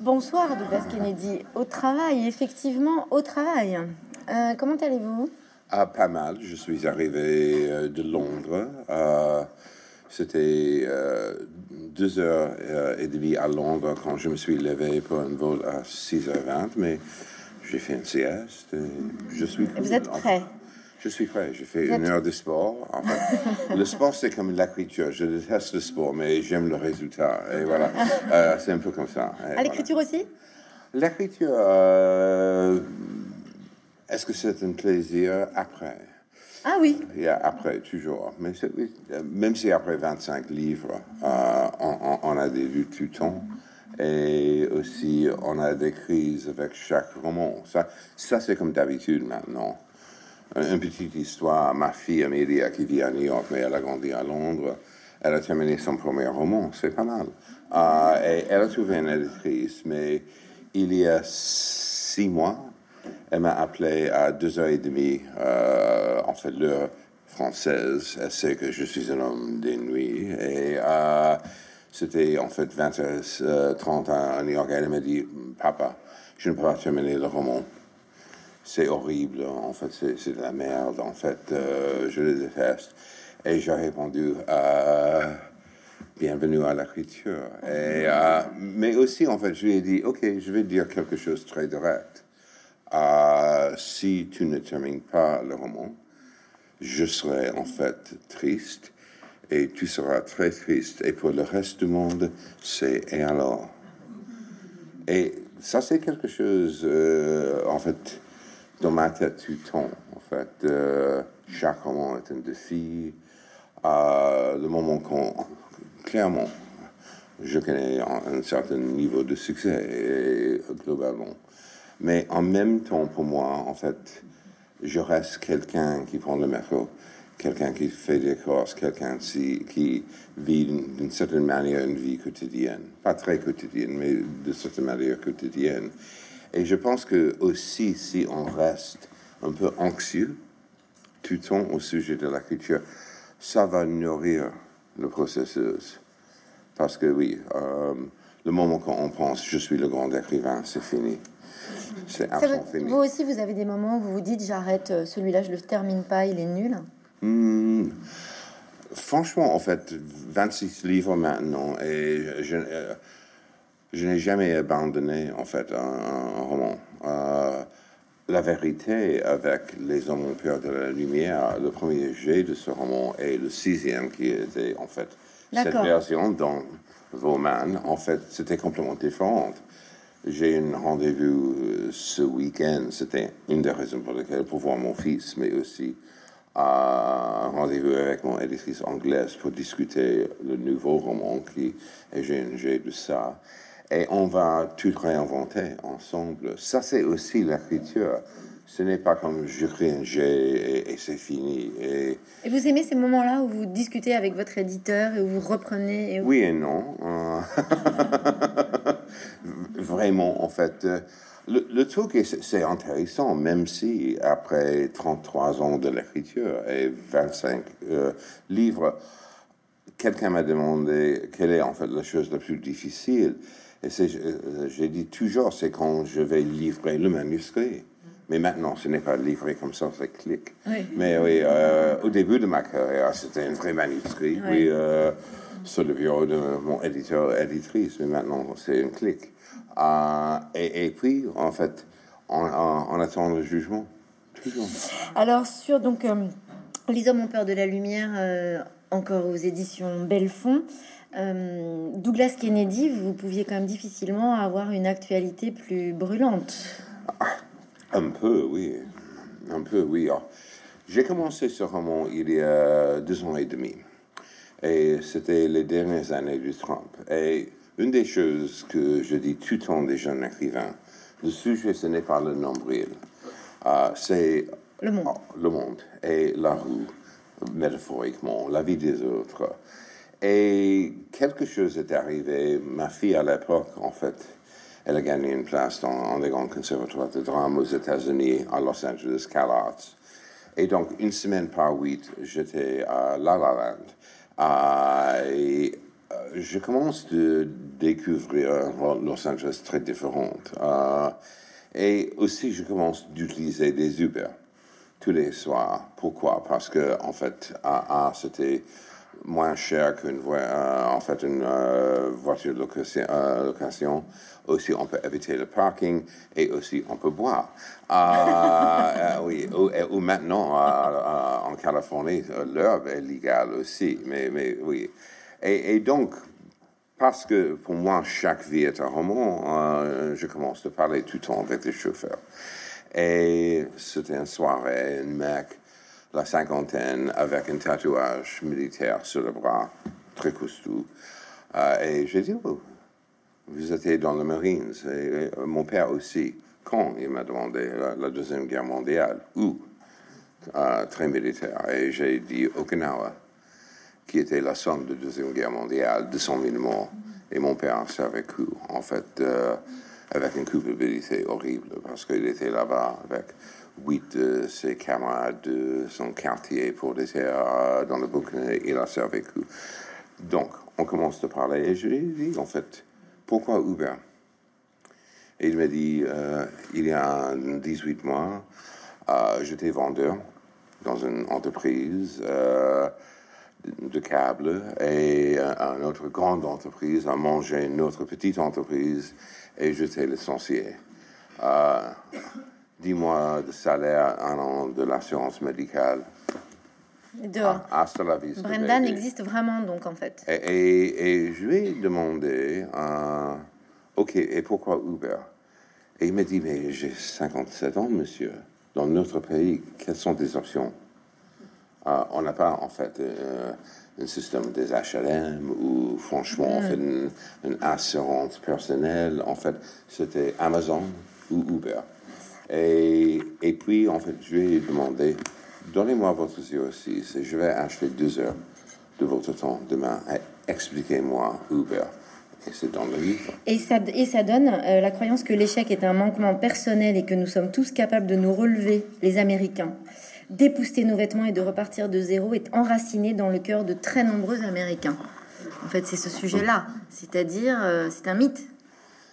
Bonsoir, Douglas Kennedy. Au travail, effectivement, au travail. Euh, comment allez-vous? Ah, pas mal. Je suis arrivé euh, de Londres. Euh, C'était deux heures et demie à Londres quand je me suis levé pour un vol à 6h20, mais j'ai fait une sieste. et Je suis Vous êtes prêt? Je suis prêt. J'ai fait une heure de sport. Le sport, c'est comme l'écriture. Je déteste le sport, mais j'aime le résultat. Et voilà. Euh, c'est un peu comme ça. Et À voilà. l'écriture aussi? L'écriture, euh, est-ce que c'est un plaisir après? Ah oui. Après, toujours. Mais oui, même si après 25 livres, euh, on a des vues tout le temps. Et aussi, on a des crises avec chaque roman. Ça, ça c'est comme d'habitude maintenant. Une petite histoire, ma fille Amelia, qui vit à New York, mais elle a grandi à Londres, elle a terminé son premier roman, c'est pas mal. Euh, et elle a trouvé une éditrice, mais il y a six mois, elle m'a appelé à deux heures et demie, euh, en fait, l'heure française. Elle sait que je suis un homme des nuits. Et euh, c'était en fait 20h30 à New York. Elle m'a dit, papa, je ne peux pas terminer le roman c'est horrible, en fait, c'est de la merde, en fait, euh, je le déteste. Et j'ai répondu, euh, bienvenue à l'écriture. Et, euh, mais aussi, en fait, je lui ai dit, ok, je vais dire quelque chose très direct. Euh, si tu ne termines pas le roman, je serai en fait triste et tu seras très triste. Et pour le reste du monde, c'est et alors? Et ça, c'est quelque chose, en fait, dans ma tête tout le temps. En fait, Euh, chaque roman est un défi. Euh, le moment qu'on, clairement, je connais un, certain niveau de succès, et, globalement. Mais en même temps, pour moi, en fait, je reste quelqu'un qui prend le métro, quelqu'un qui fait des courses, quelqu'un qui, vit d'une certaine manière une vie quotidienne. Pas très quotidienne, mais de certaine manière quotidienne. Et je pense que aussi, si on reste un peu anxieux tout le temps au sujet de l'écriture, ça va nourrir le processus. Parce que oui, euh, le moment quand on pense je suis le grand écrivain, c'est fini. C'est absolument fini. Vous aussi, vous avez des moments où vous vous dites j'arrête euh, celui-là, je le termine pas, il est nul. Hmm, franchement, en fait, 26 livres maintenant, et je, euh, je n'ai jamais abandonné, en fait, un, un roman. Euh, la vérité, avec Les Hommes ont peur de la lumière, le premier jet de ce roman est le sixième qui était, en fait, cette version dans Vauman, en fait, c'était complètement différente. J'ai un rendez-vous euh, ce week-end. C'était une des raisons pour lesquelles, pour voir mon fils, mais aussi euh, un rendez-vous avec mon éditrice anglaise pour discuter le nouveau roman qui est GNG de ça. Et on va tout réinventer ensemble. Ça, c'est aussi l'écriture. Ce n'est pas comme j'écris un G et, et c'est fini. Et Et vous aimez ces moments-là où vous discutez avec votre éditeur et où vous reprenez et où- oui et non. Euh, Vraiment, en fait. Le, le truc, est- c'est c'est intéressant, même si après 33 ans de l'écriture et 25 euh, livres, quelqu'un m'a demandé quelle est en fait la chose la plus difficile. Et c'est, euh, j'ai dit toujours, c'est quand je vais livrer le manuscrit. Mais maintenant, ce n'est pas livré comme ça, c'est clic. Oui. Mais oui, euh, au début de ma carrière, c'était un vrai manuscrit, Oui. euh, sur le bureau de mon éditeur, éditrice, mais maintenant, c'est un clic. Euh, et, et puis, en fait, on, on- attend le jugement. Toujours. Alors sur donc euh, les hommes ont peur de la lumière, euh, encore aux éditions Belfond. Euh, Douglas Kennedy, vous pouviez quand même difficilement avoir une actualité plus brûlante. Un peu, oui. Un peu, oui. Alors, J'ai commencé ce roman il y a deux ans et demi. Et c'était les dernières années du Trump. Et une des choses que je dis tout le temps des jeunes écrivains, le sujet, ce n'est pas le nombril. Euh, c'est Le monde. oh, le monde et la rue, métaphoriquement, la vie des autres. Et quelque chose est arrivé. Ma fille, à l'époque, en fait, elle a gagné une place dans un grands conservatoires de drame aux États-Unis, à Los Angeles, Cal Arts. Et donc, une semaine par huit, j'étais à La La Land. Euh, et je commence de découvrir Los Angeles très différente. Euh, et aussi, je commence d'utiliser des Uber tous les soirs. Pourquoi? Parce que, en fait, à, c'était moins cher qu'une euh, en fait, une euh, voiture de location, location, Aussi, on peut éviter le parking et aussi on peut boire. oui, ou, maintenant, en Californie, l'herbe est légale aussi. Mais, mais oui. Et, donc, parce que pour moi, chaque vie est un roman, euh, je commence à parler tout le temps avec les chauffeurs. Et c'était une soirée, une mec, la cinquantaine, avec un tatouage militaire sur le bras, très costaud. Euh, et j'ai dit, oh, vous étiez dans les Marines. Et, mon père aussi. Quand il m'a demandé la, Deuxième Guerre mondiale, où euh, Très militaire. Et j'ai dit Okinawa qui était la somme de Deuxième Guerre mondiale, 200 000 morts. Et mon père s'est vécu, en fait, euh, avec une culpabilité horrible, parce qu'il était là-bas avec huit de ses camarades de son quartier pour des terres dans le bouquin, il a survécu. Donc, on commence à parler, et je lui ai dit, en fait, pourquoi Uber? Et il m'a dit, euh, il y a 18 mois, euh, j'étais vendeur dans une entreprise de câble et une autre grande entreprise a mangé une autre petite entreprise et j'étais licencié. Euh, 10 mois de salaire, un an de l'assurance médicale. Dehors. Hasta la vista. Brendan existe vraiment donc en fait. Et, et, je lui ai demandé, euh, ok, et pourquoi Uber? Et il m'a dit, mais j'ai 57 ans, monsieur. Dans notre pays, quelles sont des options? Euh, on n'a pas en fait euh, un système des HLM ou franchement on fait une, assurance personnelle. En fait, c'était Amazon ou Uber. Et, et, puis, en fait, je lui ai demandé, donnez-moi votre 06 et je vais acheter deux heures de votre temps demain. Expliquez-moi Uber. Et c'est dans le livre. Et ça, et ça donne euh, la croyance que l'échec est un manquement personnel et que nous sommes tous capables de nous relever, les Américains d'épousseter nos vêtements et de repartir de zéro est enraciné dans le cœur de très nombreux Américains. En fait, c'est ce sujet-là, c'est-à-dire, euh, c'est un mythe.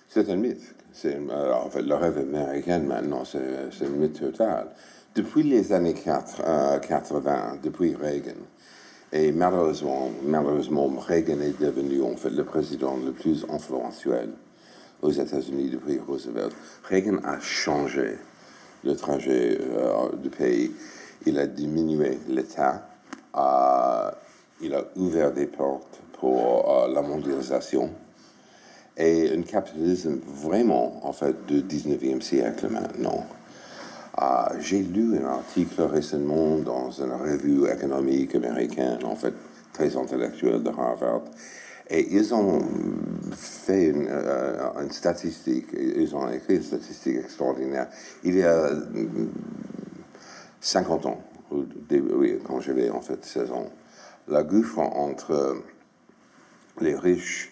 C'est un mythe. C'est, en fait, le rêve américain maintenant, c'est, un mythe total. Depuis les années 80, euh, depuis Reagan, et malheureusement, malheureusement, Reagan est devenu en fait le président le plus influentiel aux États-Unis depuis Roosevelt. Reagan a changé le trajet euh, du pays il a diminué l'État, euh, il a ouvert des portes pour euh, la mondialisation et un capitalisme vraiment, en fait, du 19e siècle maintenant. Euh, j'ai lu un article récemment dans une revue économique américaine, en fait, très intellectuelle de Harvard, et ils ont fait une, une, statistique, ils ont écrit une statistique extraordinaire. Il y a 50 ans, oui, quand j'avais en fait 16 ans, la gouffre entre les riches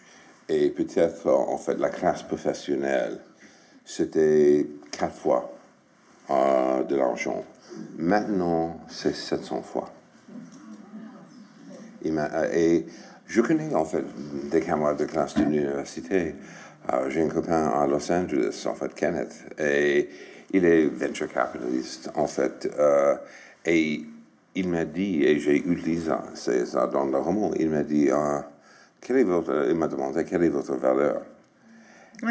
et peut-être en fait la classe professionnelle, c'était quatre fois euh, de l'argent. Maintenant, c'est 700 fois. Euh, et, je connais en fait des camarades de classe de l'université. Euh, j'ai un copain à Los Angeles, en fait, Kenneth, et il est venture capitaliste, en fait. Et il m'a dit, et j'ai utilisé ça dans le roman, il m'a dit, quelle est votre, il m'a demandé quelle est votre valeur.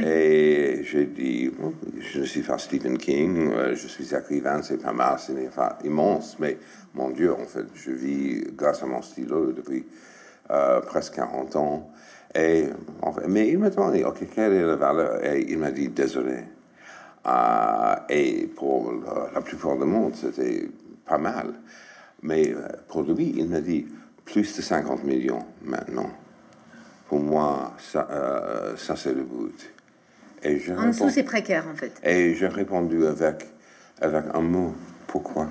Et j'ai dit, je ne suis pas Stephen King, euh, je suis écrivain, c'est pas mal, c'est immense, mais mon Dieu, en fait, je vis grâce à mon stylo depuis euh, presque 40 ans. Et, mais il m'a demandé, ok, quelle est la valeur? Et il m'a dit, désolé, euh, et pour la plupart du monde, c'était pas mal. Mais euh, pour lui, il m'a dit plus de 50 millions maintenant. Pour moi, ça, euh, ça c'est le but. Et je en dessous, c'est précaire, en fait. Et j'ai répondu avec, avec un mot. Pourquoi?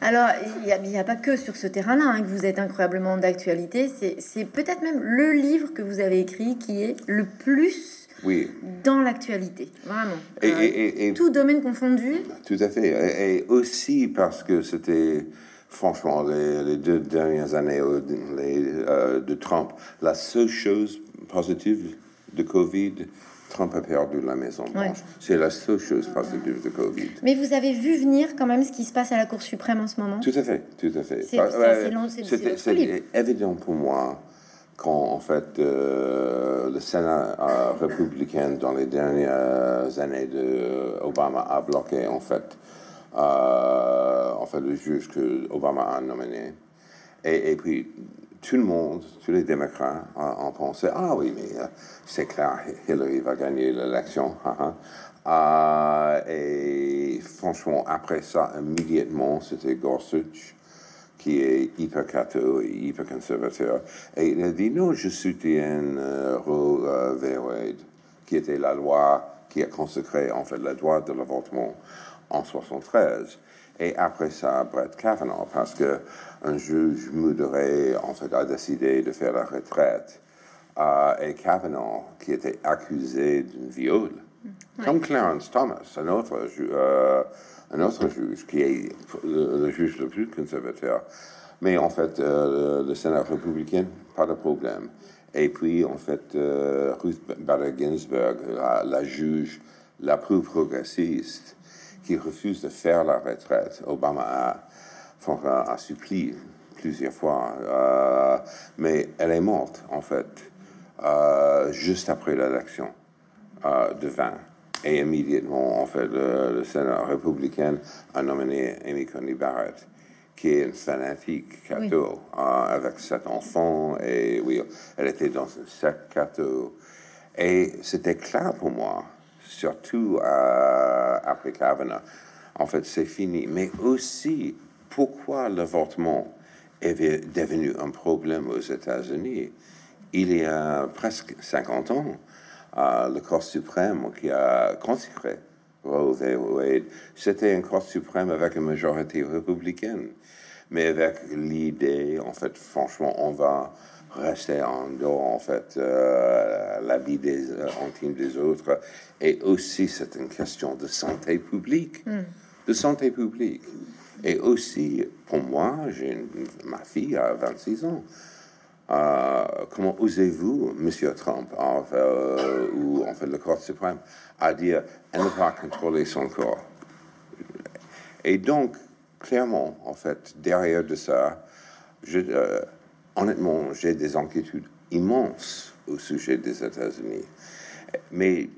Alors, il n'y a, pas que sur ce terrain-là hein, que vous êtes incroyablement d'actualité. C'est peut-être même le livre que vous avez écrit qui est le plus oui. dans l'actualité, vraiment. Et, euh, tout domaine confondu. Tout à fait. Et, aussi parce que c'était franchement, les, deux dernières années les, de Trump, la seule chose positive de Covid, Trump a perdu la Maison Blanche. C'est la seule chose positive de Covid. Mais vous avez vu venir quand même ce qui se passe à la Cour suprême en ce moment? Tout à fait, tout à fait. C'est évident pour moi quand en fait euh, le Sénat euh, républicain dans les dernières années de Obama a bloqué en fait euh, en fait le juge que Obama a nominé et, puis tout le monde, tous les démocrates ont pensé ah oui mais c'est clair Hillary va gagner l'élection hein. et franchement après ça immédiatement c'était Gorsuch qui est hyper catho et hyper conservateur. Et il a dit non, je soutiens euh, Roe euh, v. Wade, qui était la loi qui a consacré en fait le droit de l'avortement en 73. Et après ça, Brett Kavanaugh, parce que un juge modéré en fait a décidé de faire la retraite. Euh, et Kavanaugh, qui était accusé d'un viol, comme Clarence Thomas, un autre juge un autre juge qui est le, juge le plus conservateur. Mais en fait, euh, le, Sénat républicain, pas de problème. Et puis, en fait, euh, Ruth Bader Ginsburg, la, juge la plus progressiste, qui refuse de faire la retraite. Obama a, a supplié plusieurs fois, euh, mais elle est morte, en fait, juste après l'élection de 20. Et immédiatement, en fait, le, Sénat républicain a nominé Amy Coney Barrett, qui est une fanatique catho, euh, avec sept enfants. Et oui, elle était dans un secte catho. Et c'était clair pour moi, surtout euh, après Kavanaugh. En fait, c'est fini. Mais aussi, pourquoi l'avortement est devenu un problème aux États-Unis? Il y a presque 50 ans le corps suprême qui a consacré Roe v. Wade, c'était un corps suprême avec une majorité républicaine, mais avec l'idée, en fait, franchement, on va rester en dehors, en fait, euh, la vie des, euh, intime des autres. Et aussi, c'est une question de santé publique. Hmm. De santé publique. Et aussi, pour moi, j'ai ma fille a 26 ans. Euh, comment osez-vous, Monsieur Trump, euh, ou en fait le Cour suprême, à dire elle ne pas contrôler son corps Et donc, clairement, en fait, derrière de ça, je, honnêtement, j'ai des inquiétudes immenses au sujet des États-Unis. Mais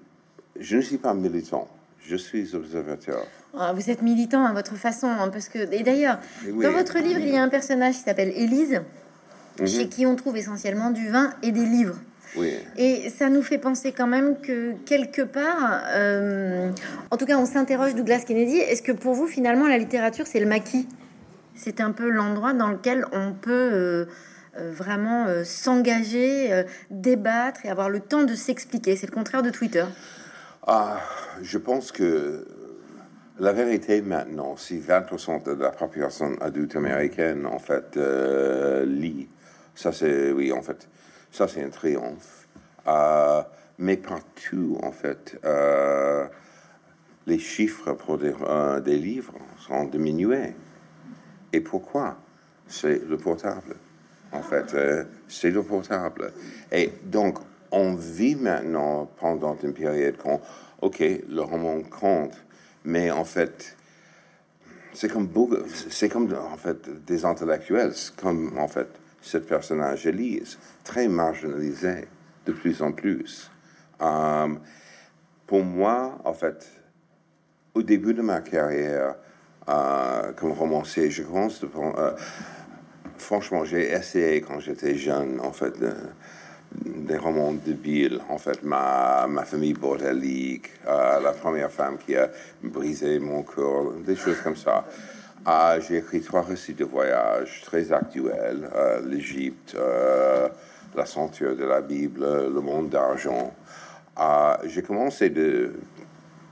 je ne suis pas militant, je suis observateur. Ah, vous êtes militant à votre façon, hein, parce que et d'ailleurs, dans votre livre, il y a un personnage qui s'appelle Élise Mhm. chez qui on trouve essentiellement du vin et des livres. Et ça nous fait penser quand même que quelque part, euh, en tout cas, on s'interroge Douglas Kennedy. Est-ce que pour vous, finalement, la littérature, c'est le maquis? C'est un peu l'endroit dans lequel on peut euh, euh, vraiment s'engager, débattre et avoir le temps de s'expliquer. C'est le contraire de Twitter. Ah, je pense que la vérité maintenant, si 20% de la population adulte américaine, en fait, lit ça, c'est, oui, en fait, ça, c'est un triomphe. Euh, mais partout, en fait, euh, les chiffres pour des, euh, des, livres sont diminués. Et pourquoi? C'est le portable. En fait, c'est le portable. Et donc, on vit maintenant pendant une période quand, OK, le roman compte, mais en fait, c'est comme, c'est comme en fait des intellectuels, comme en fait ce personnage Elise, très marginalisé de plus en plus. Euh, pour moi, en fait, au début de ma carrière euh, comme romancier, je commence de... Euh, franchement, j'ai essayé quand j'étais jeune, en fait, des romans débiles. En fait, ma, ma famille bordélique, la première femme qui a brisé mon cœur, des choses comme ça. Ah, j'ai écrit trois récits de voyage très actuels euh, l'Égypte, euh, la ceinture de la Bible, le monde d'argent. Ah, j'ai commencé de,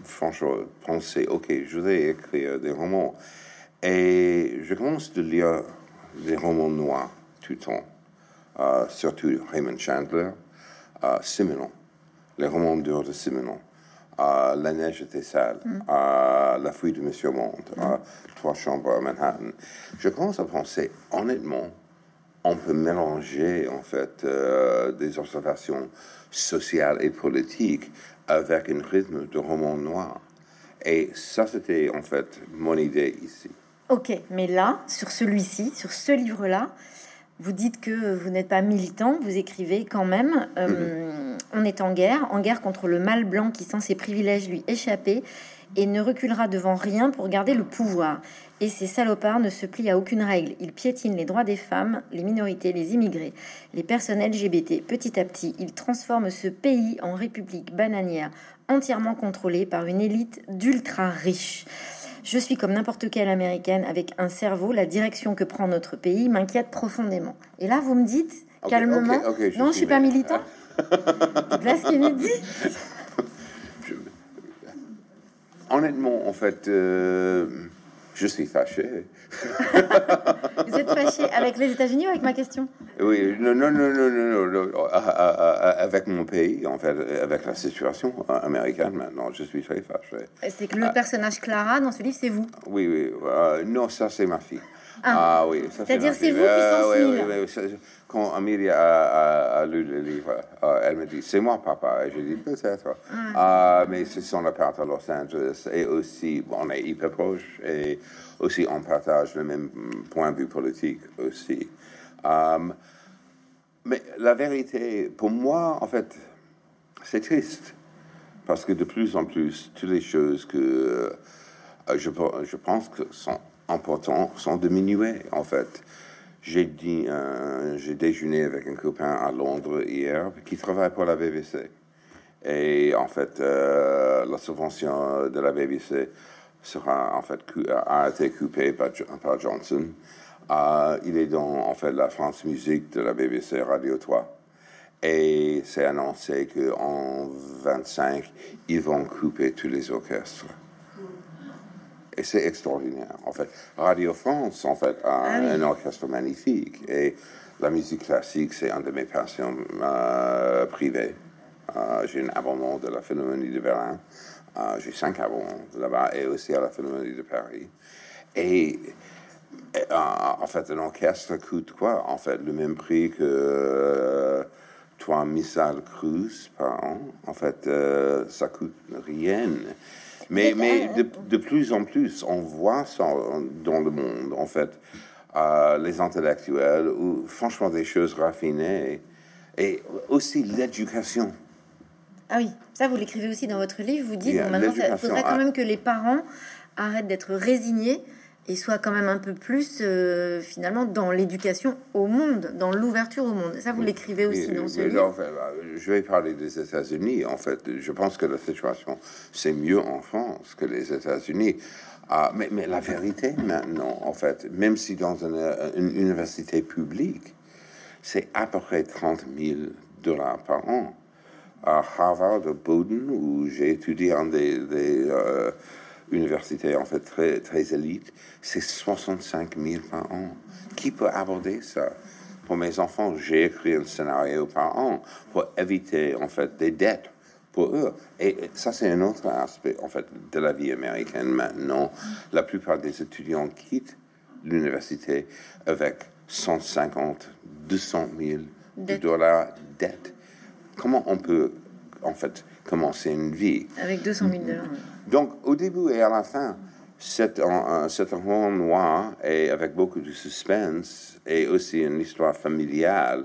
franchement, penser ok, je vais écrire des romans. Et je commence de lire des romans noirs tout le temps, euh, surtout Raymond Chandler, Simenon, les romans durs de Simenon. euh, la neige était sale, euh, la fuite de Monsieur Monde, euh, trois chambres à Manhattan. Je commence à penser, honnêtement, on peut mélanger en fait euh, des observations sociales et politiques avec un rythme de roman noir. Et ça, c'était en fait mon idée ici. Ok, mais là, sur celui-ci, sur ce livre-là, vous dites que vous n'êtes pas militant, vous écrivez quand même. euh, On est en guerre, en guerre contre le mal blanc qui sent ses privilèges lui échapper et ne reculera devant rien pour garder le pouvoir. Et ces salopards ne se plient à aucune règle. Ils piétinent les droits des femmes, les minorités, les immigrés, les personnes LGBT. Petit à petit, ils transforment ce pays en république bananière entièrement contrôlée par une élite d'ultra riches. Je suis comme n'importe quelle américaine avec un cerveau. La direction que prend notre pays m'inquiète profondément. Et là, vous me dites Ok, calmement, ok, ok, je non, je suis suis pas militant. Douglas Kennedy. Honnêtement, en fait, euh, je suis fâché. Vous êtes fâché avec les États-Unis ou avec ma question? Oui, non, non, non, non, non, non, non, ah, ah, ah, avec mon pays, en fait, avec la situation américaine maintenant, je suis très fâché. C'est que le personnage Clara dans ce livre, c'est vous? Oui, oui, euh, non, ça c'est ma fille. Ah, oui, ça C'est-à-dire ma c'est vous qui Ah, sont oui, oui, oui, Quand Amelia a, a- a lu le livre, euh, elle me dit, c'est moi papa. Et j'ai dit, peut-être. Ah, mais c'est son appart à Los Angeles. Et aussi, on est hyper proches. Et aussi, on partage le même point de vue politique aussi. Um, mais la vérité, pour moi, en fait, c'est triste. Parce que de plus en plus, toutes les choses que euh, je, je pense que sont importantes sont diminuées, en fait. J'ai dit, j'ai déjeuné avec un copain à Londres hier qui travaille pour la BBC. Et en fait, euh, la subvention de la BBC sera en fait a été coupée par Johnson. Euh, il est dans en fait la France Musique de la BBC Radio 3. Et c'est annoncé qu'en 25, ils vont couper tous les orchestres. Et c'est extraordinaire. En fait, Radio France, en fait, a Ah oui. un orchestre magnifique. Et la musique classique, c'est une de mes passions euh, privées. Euh, j'ai un abonnement de la Philharmonie de Berlin. Euh, j'ai cinq abonnements là-bas et aussi à la Philharmonie de Paris. Et et, euh, en fait, un orchestre coûte quoi? En fait, le même prix que trois missiles cruise par an. En fait, ça coûte rien. Mais, mais de, de plus en plus, on voit ça dans le monde, en fait, euh, les intellectuels, ou franchement des choses raffinées, et aussi l'éducation. Ah oui, ça vous l'écrivez aussi dans votre livre. Vous dites, Il y a bon, maintenant, il faudrait quand même que les parents arrêtent d'être résignés et soient quand même un peu plus, euh, finalement, dans l'éducation au monde, dans l'ouverture au monde. Ça, vous l'écrivez aussi Oui, dans ce mais livre. enfin, euh, je vais parler des États-Unis. En fait, je pense que la situation, c'est mieux en France que les États-Unis. Ah, mais, mais la vérité maintenant, en fait, même si dans une, une université publique, c'est à peu près 30 000 dollars par an. À Harvard, à Bowdoin, où j'ai étudié en des, des euh, universités en fait très, très élites, c'est 65 000 par an. Qui peut aborder ça? Pour mes enfants, j'ai écrit un scénario par an pour éviter en fait des dettes pour eux. Et ça, c'est un autre aspect en fait de la vie américaine maintenant. La plupart des étudiants quittent l'université avec 150, 200 000 Dettes. dollars de dettes. Comment on peut en fait commencer une vie Avec 200 000 dollars. Donc, au début et à la fin, c'est un, c'est roman noir et avec beaucoup de suspense et aussi une histoire familiale.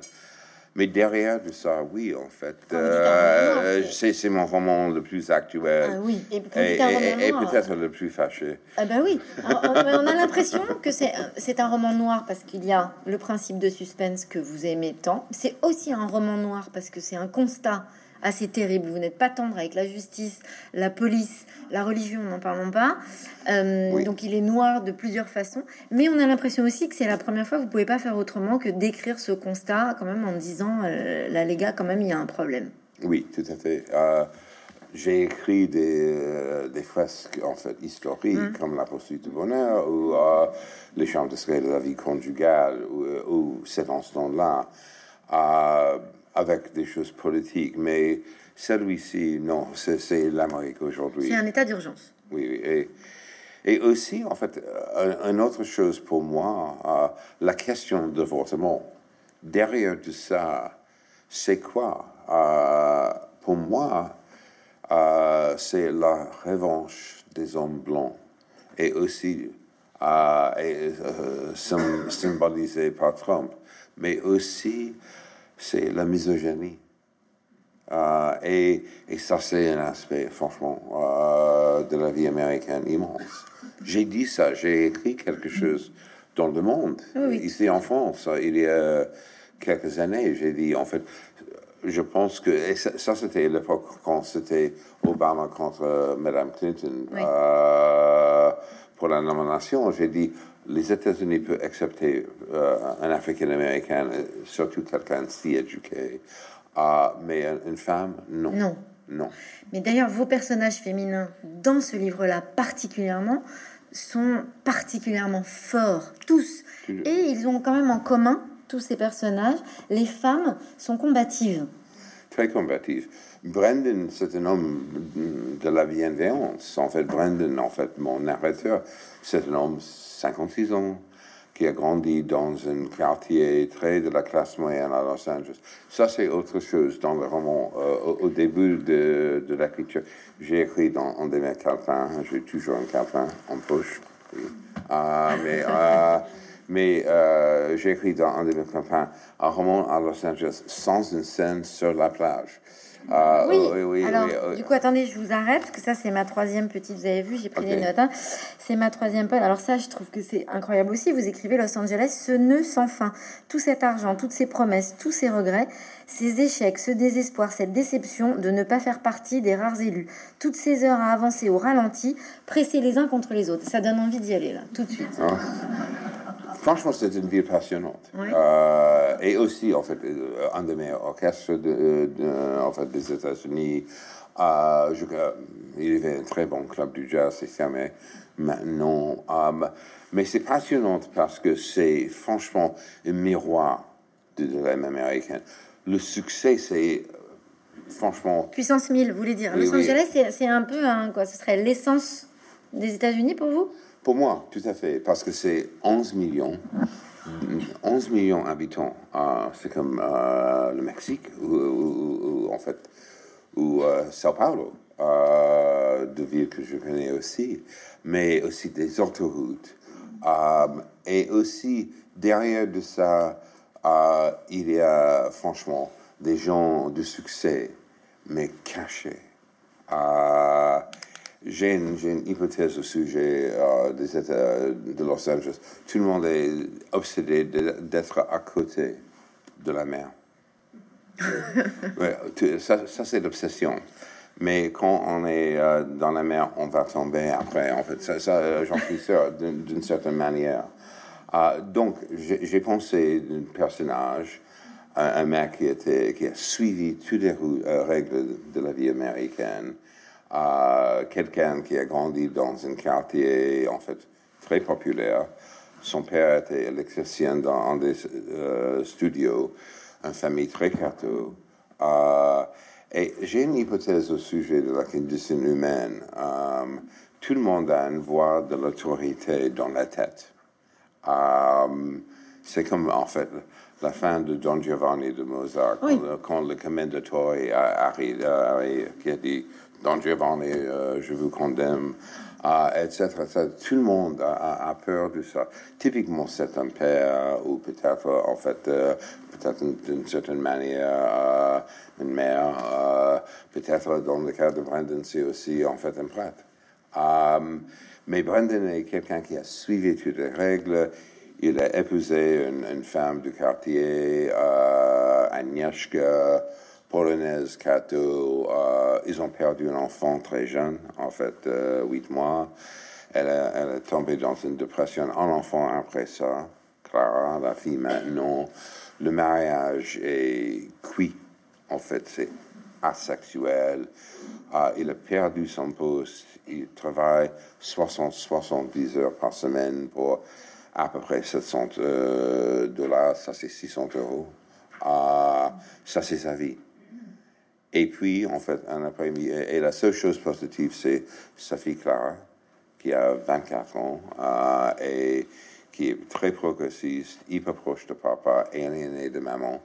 Mais derrière de ça, oui, en fait, euh, roman c'est- mon roman le plus actuel. Ah oui, et peut-être le plus fâché. Ah bah oui, on, on- on a l'impression que c'est c'est un roman noir parce qu'il y a le principe de suspense que vous aimez tant. C'est aussi un roman noir parce que c'est un constat assez terrible. Vous n'êtes pas tendre avec la justice, la police, la religion, n'en parlons pas. Euh, Oui. Donc il est noir de plusieurs façons. Mais on a l'impression aussi que c'est la première fois, vous pouvez pas faire autrement que d'écrire ce constat quand même en disant, euh, là les gars, quand même, il y a un problème. Oui, tout à fait. Euh, j'ai écrit des, euh, des fresques en fait historiques comme La poursuite du bonheur ou Les chambres de secret de la vie conjugale ou, ou cet instant-là avec des choses politiques. Mais celui-ci, non, c'est l'Amérique aujourd'hui. C'est un état d'urgence. Oui, oui. Et, et, aussi, en fait, une autre chose pour moi, euh, la question de d'avortement. Derrière tout ça, c'est quoi? Euh, Pour moi, euh, c'est la revanche des hommes blancs et aussi et, symbolisé par Trump, mais aussi c'est la misogynie. Euh, et, et, ça, c'est un aspect, franchement, euh, de la vie américaine immense. J'ai dit ça, j'ai écrit quelque chose dans le monde, ici en France, il y a quelques années. J'ai dit, en fait, je pense que et ça, c'était l'époque quand c'était Obama contre euh, Madame Clinton pour la nomination. J'ai dit, les États-Unis peuvent accepter un Africain-Américain, surtout quelqu'un si éduqué. Ah, mais une femme, non. Non. Non. Mais d'ailleurs, vos personnages féminins, dans ce livre-là particulièrement, sont particulièrement forts, tous. Et ils ont quand même en commun, tous ces personnages, les femmes sont combatives. Très combatives. Brendan, c'est un homme de la bienveillance. En fait, Brendan, en fait, mon narrateur, c'est un homme 56 ans, qui a grandi dans un quartier très de la classe moyenne à Los Angeles. Ça, c'est autre chose dans le roman. Euh, au, début de, de l'écriture, j'ai écrit dans mes calepins, j'ai toujours un calepin en poche. Ah, mais euh, mais euh, j'ai écrit dans un de mes calepins un roman à Los Angeles sans une scène sur la plage. Ah, oui. oui, Alors, du coup, attendez, je vous arrête, parce que ça, c'est ma troisième petite, vous avez vu, j'ai pris des notes. Hein. C'est ma troisième page. Alors ça, je trouve que c'est incroyable aussi. Vous écrivez Los Angeles, ce nœud sans fin. Tout cet argent, toutes ces promesses, tous ces regrets, ces échecs, ce désespoir, cette déception de ne pas faire partie des rares élus. Toutes ces heures à avancer au ralenti, pressés les uns contre les autres. Ça donne envie d'y aller, là, tout de suite. Ah. Franchement, c'est une vie passionnante. Euh, et aussi, en fait, euh, un de mes orchestres de, en fait, des États-Unis, euh, il y avait un très bon club du jazz, c'est fermé maintenant. mais c'est passionnant parce que c'est franchement un miroir de, de américaine. Le succès, c'est franchement... Puissance 1000, vous voulez dire. Los Angeles, c'est un peu, un, quoi, ce serait l'essence des États-Unis pour vous? Pour moi, tout à fait, parce que c'est 11 millions. 11 millions d'habitants, euh, c'est comme euh, le Mexique, ou, en fait, ou euh, Sao Paulo, de villes que je connais aussi, mais aussi des autoroutes. et aussi, derrière de ça, il y a franchement des gens de succès, mais cachés. J'ai une, hypothèse au sujet euh, des États de Los Angeles. Tout le monde est obsédé d'être à côté de la mer. ça, ça c'est l'obsession. Mais quand on est euh, dans la mer, on va tomber après. En fait, ça, ça euh, j'en suis sûr, d'une certaine manière. donc, j'ai pensé d'un personnage, un, mec qui, était, qui a suivi toutes les règles de la vie américaine, quelqu'un qui a grandi dans un quartier, en fait, très populaire. Son père était électricien dans des euh, studios, une famille très catho. Euh, et j'ai une hypothèse au sujet de la condition humaine. Euh, tout le monde a une voix de l'autorité dans la tête. c'est comme, en fait, la fin de Don Giovanni de Mozart, quand, le, commendateur arrive, qui a dit Don Giovanni, euh, je vous condamne, etc., Tout le monde a, peur de ça. Typiquement, c'est un père, ou peut-être, en fait, euh, peut-être d'une certaine manière, euh, une mère, peut-être dans le cas de Brendan, c'est aussi, en fait, un prêtre. mais Brendan est quelqu'un qui a suivi toutes les règles. Il a épousé une, femme du quartier, Agnieszka, polonaise, Cato, euh, ils ont perdu un enfant très jeune, en fait, euh, huit mois. Elle, est tombée dans une dépression, un enfant après ça. Clara, la fille maintenant. Le mariage est cuit. En fait, c'est asexuel. Euh, il a perdu son poste. Il travaille 60-70 heures par semaine pour à peu près 700 dollars. Ça, c'est 600 euros. ça, c'est sa vie. Et puis, en fait, un après-midi, et la seule chose positive, c'est sa fille Clara, qui a 24 ans, euh, et qui est très progressiste, hyper proche de papa, aliéné de maman,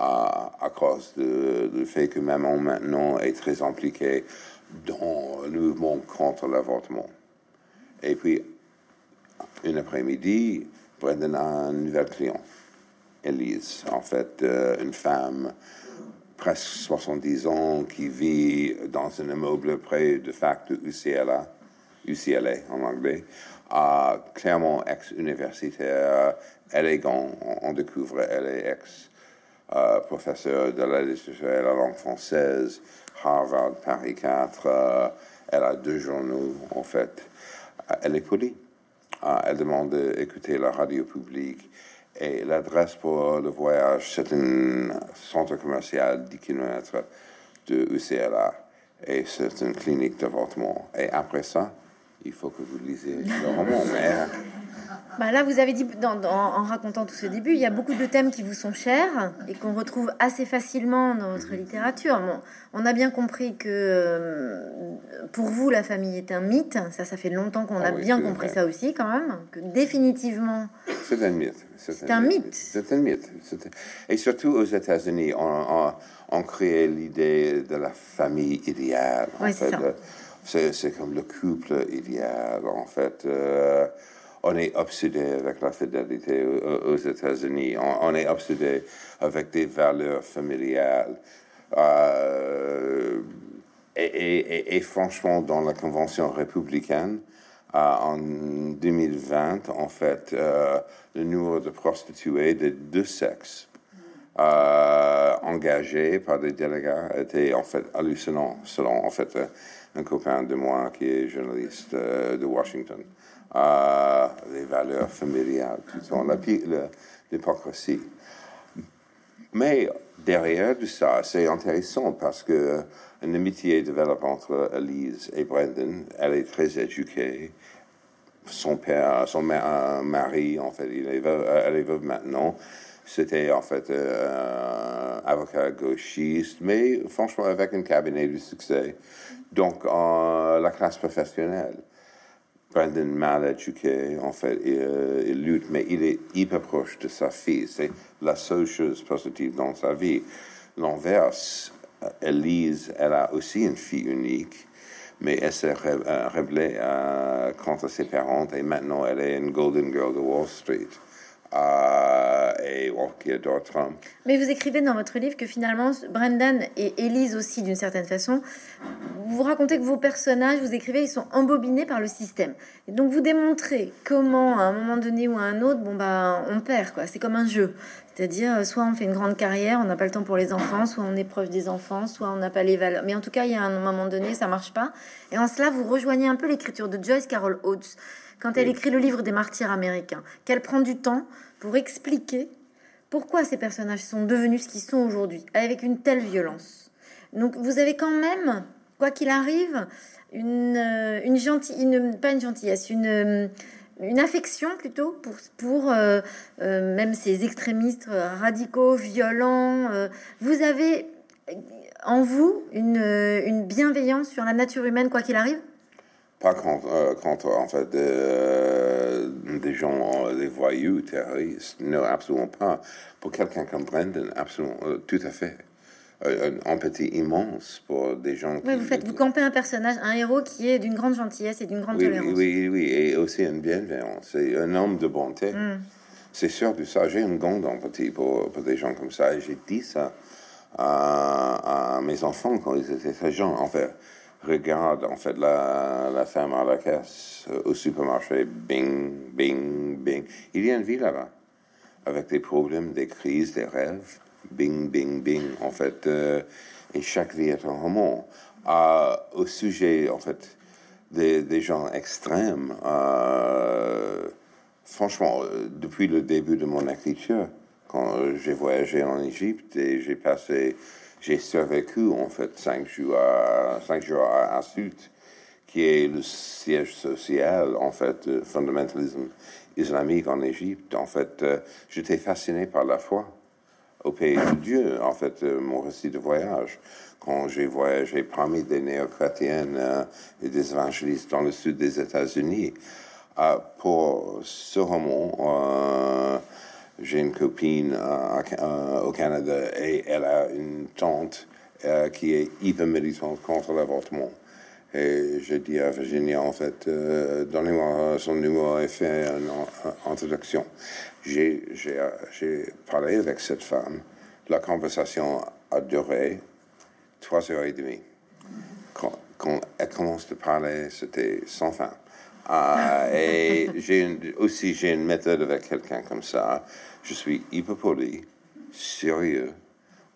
euh, à cause du fait que maman maintenant est très impliquée dans le mouvement contre l'avortement. Et puis, une après-midi, Brendan a un nouvel client, Elise, en fait, euh, une femme presque 70 ans qui vit dans un immeuble près de fac de UCLA, UCLA en anglais, uh, clairement ex-universitaire, élégant, on, découvre, elle est ex-professeur de la littérature et la langue française, Harvard, Paris 4, uh, elle a deux journaux en fait, uh, elle est polie, elle demande d'écouter la radio publique, et l'adresse pour le voyage, c'est un centre commercial 10 km de UCLA. Et c'est une clinique d'avortement. Et après ça, il faut que vous lisez le roman. Mais bah là, vous avez dit, en racontant tout ce début, il y a beaucoup de thèmes qui vous sont chers et qu'on retrouve assez facilement dans votre littérature. Bon, on a bien compris que euh, pour vous, la famille est un mythe. Ça, ça fait longtemps qu'on a ah bien compris ça aussi, quand même. Que définitivement. C'est un mythe. C'est un, mythe. C'est un mythe. Et surtout aux États-Unis, on, on, crée l'idée de la famille idéale. c'est comme le couple idéal, en fait. Euh, on est obsédé avec la fidélité aux, États-Unis. On, est obsédé avec des valeurs familiales. Euh, et, franchement, dans la Convention républicaine, euh, en 2020, en fait, euh, le nombre de prostituées de deux sexes engagés par des délégats était en fait hallucinant, selon en fait un copain de moi qui est journaliste de Washington les valeurs familiales, l'hypocrisie. Mais derrière tout ça, c'est intéressant parce que une amitié développe entre Elise et Brendan. Elle est très éduquée. Son père, son mari, en fait, il est elle est veuve maintenant. C'était en fait euh, avocat gauchiste, mais franchement avec un cabinet de succès. Donc, la classe professionnelle. Brandon mal éduqué, en fait, euh, il, lutte, mais il est hyper proche de sa fille. C'est la seule chose positive dans sa vie. L'inverse, Elise, elle a aussi une fille unique, mais elle s'est euh, rebellée euh, contre ses parents et maintenant elle est une Golden Girl de Wall Street. Euh, et adore Trump. Mais vous écrivez dans votre livre que finalement, Brendan et Elise aussi, d'une certaine façon, vous racontez que vos personnages, vous écrivez, ils sont embobinés par le système. Et donc vous démontrez comment, à un moment donné ou à un autre, bon bah, on perd quoi. C'est comme un jeu. C'est-à-dire, soit on fait une grande carrière, on n'a pas le temps pour les enfants, soit on est proche des enfants, soit on n'a pas les valeurs. Mais en tout cas, il y a un moment donné, ça marche pas. Et en cela, vous rejoignez un peu l'écriture de Joyce Carol Oates quand elle écrit le livre des martyrs américains, qu'elle prend du temps pour expliquer pourquoi ces personnages sont devenus ce qu'ils sont aujourd'hui, avec une telle violence. Donc vous avez quand même, quoi qu'il arrive, une, euh, une gentille, une, pas une gentillesse, une, euh, une affection plutôt pour, pour euh, même ces extrémistes radicaux, violents. vous avez en vous une, une bienveillance sur la nature humaine, quoi qu'il arrive pas contre, euh, contre en fait, euh, des gens, euh, des voyous, terroristes. Non, absolument pas. Pour quelqu'un comme Brendan, absolument, tout à fait. Un petit immense pour des gens oui, vous faites, vous campez un personnage, un héros qui est d'une grande gentillesse et d'une grande oui, tolérance. Oui, oui, et aussi une bienveillance. C'est un homme de bonté. Mm. C'est sûr de ça. J'ai une grande empathie pour, pour des gens comme ça. Et j'ai dit ça à, à, mes enfants quand ils étaient très jeunes. En fait, regarde en fait la, la femme à la caisse euh, au supermarché, bing, bing, bing. Il y a une vie là-bas, avec des problèmes, des crises, des rêves, bing, bing, bing. En fait, euh, et chaque vie est un roman. Euh, au sujet, en fait, des, des gens extrêmes, franchement, depuis le début de mon écriture, quand j'ai voyagé en Égypte et j'ai passé j'ai survécu en fait cinq jours à, cinq jours à, qui est le siège social en fait du fondamentalisme islamique en Égypte. En fait, euh, j'étais fasciné par la foi. au pays de Dieu, en fait, euh, mon récit de voyage. Quand j'ai voyagé parmi des néo-chrétiennes euh, et des évangélistes dans le sud des États-Unis, euh, pour ce roman, j'ai une copine au Canada et elle a une tante qui est hyper militante contre l'avortement. Et j'ai dit à Virginia, en fait, donnez-moi son numéro et fait une introduction. J'ai parlé avec cette femme. La conversation a duré trois heures et demie. Quand, elle commence à parler, c'était sans fin. Euh, et j'ai aussi j'ai une méthode avec quelqu'un comme ça. Je suis hyper poli, sérieux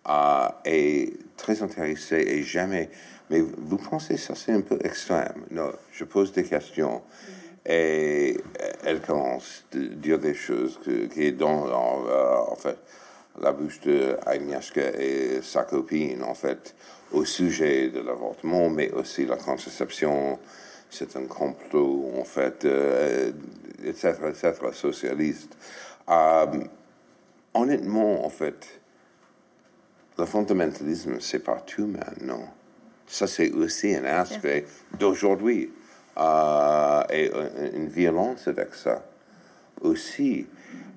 euh, et très intéressé et jamais. Mais vous pensez ça c'est un peu extrême Non, je pose des questions et elle commence à dire des choses qui est dans, euh, la bouche de Agnieszka et sa copine, en fait, au sujet de l'avortement, mais aussi la contraception, c'est un complot, en fait, etc., euh, etc., socialiste. Euh, honnêtement, en fait, le fondamentalisme, c'est partout maintenant. Ça, c'est aussi un aspect d'aujourd'hui. Euh, et une violence avec ça aussi.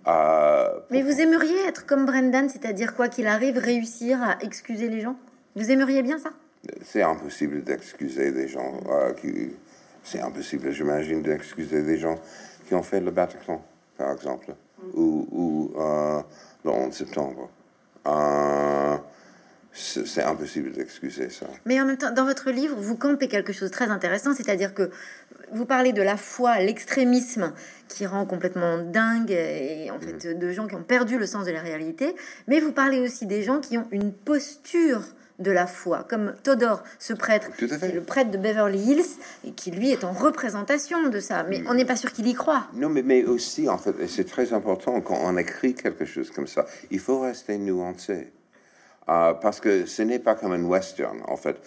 Euh, Mais vous aimeriez être comme Brendan, c'est-à-dire quoi qu'il arrive, réussir à excuser les gens? Vous aimeriez bien ça? C'est impossible d'excuser des gens euh, qui. C'est impossible, j'imagine, d'excuser des gens qui ont fait le Bataclan, par exemple, ou, ou le 11 septembre c'est impossible d'excuser ça. Mais en même temps, dans votre livre, vous campez quelque chose de très intéressant, c'est-à-dire que vous parlez de la foi, l'extrémisme qui rend complètement dingue, et en fait mm. de gens qui ont perdu le sens de la réalité, mais vous parlez aussi des gens qui ont une posture de la foi, comme Todor, ce prêtre, qui est le prêtre de Beverly Hills, et qui lui est en représentation de ça. Mais mm. on n'est pas sûr qu'il y croit. Non, mais, mais aussi, en fait, c'est très important quand on écrit quelque chose comme ça, il faut rester nuancé. Euh, parce que ce n'est pas comme un western, en fait.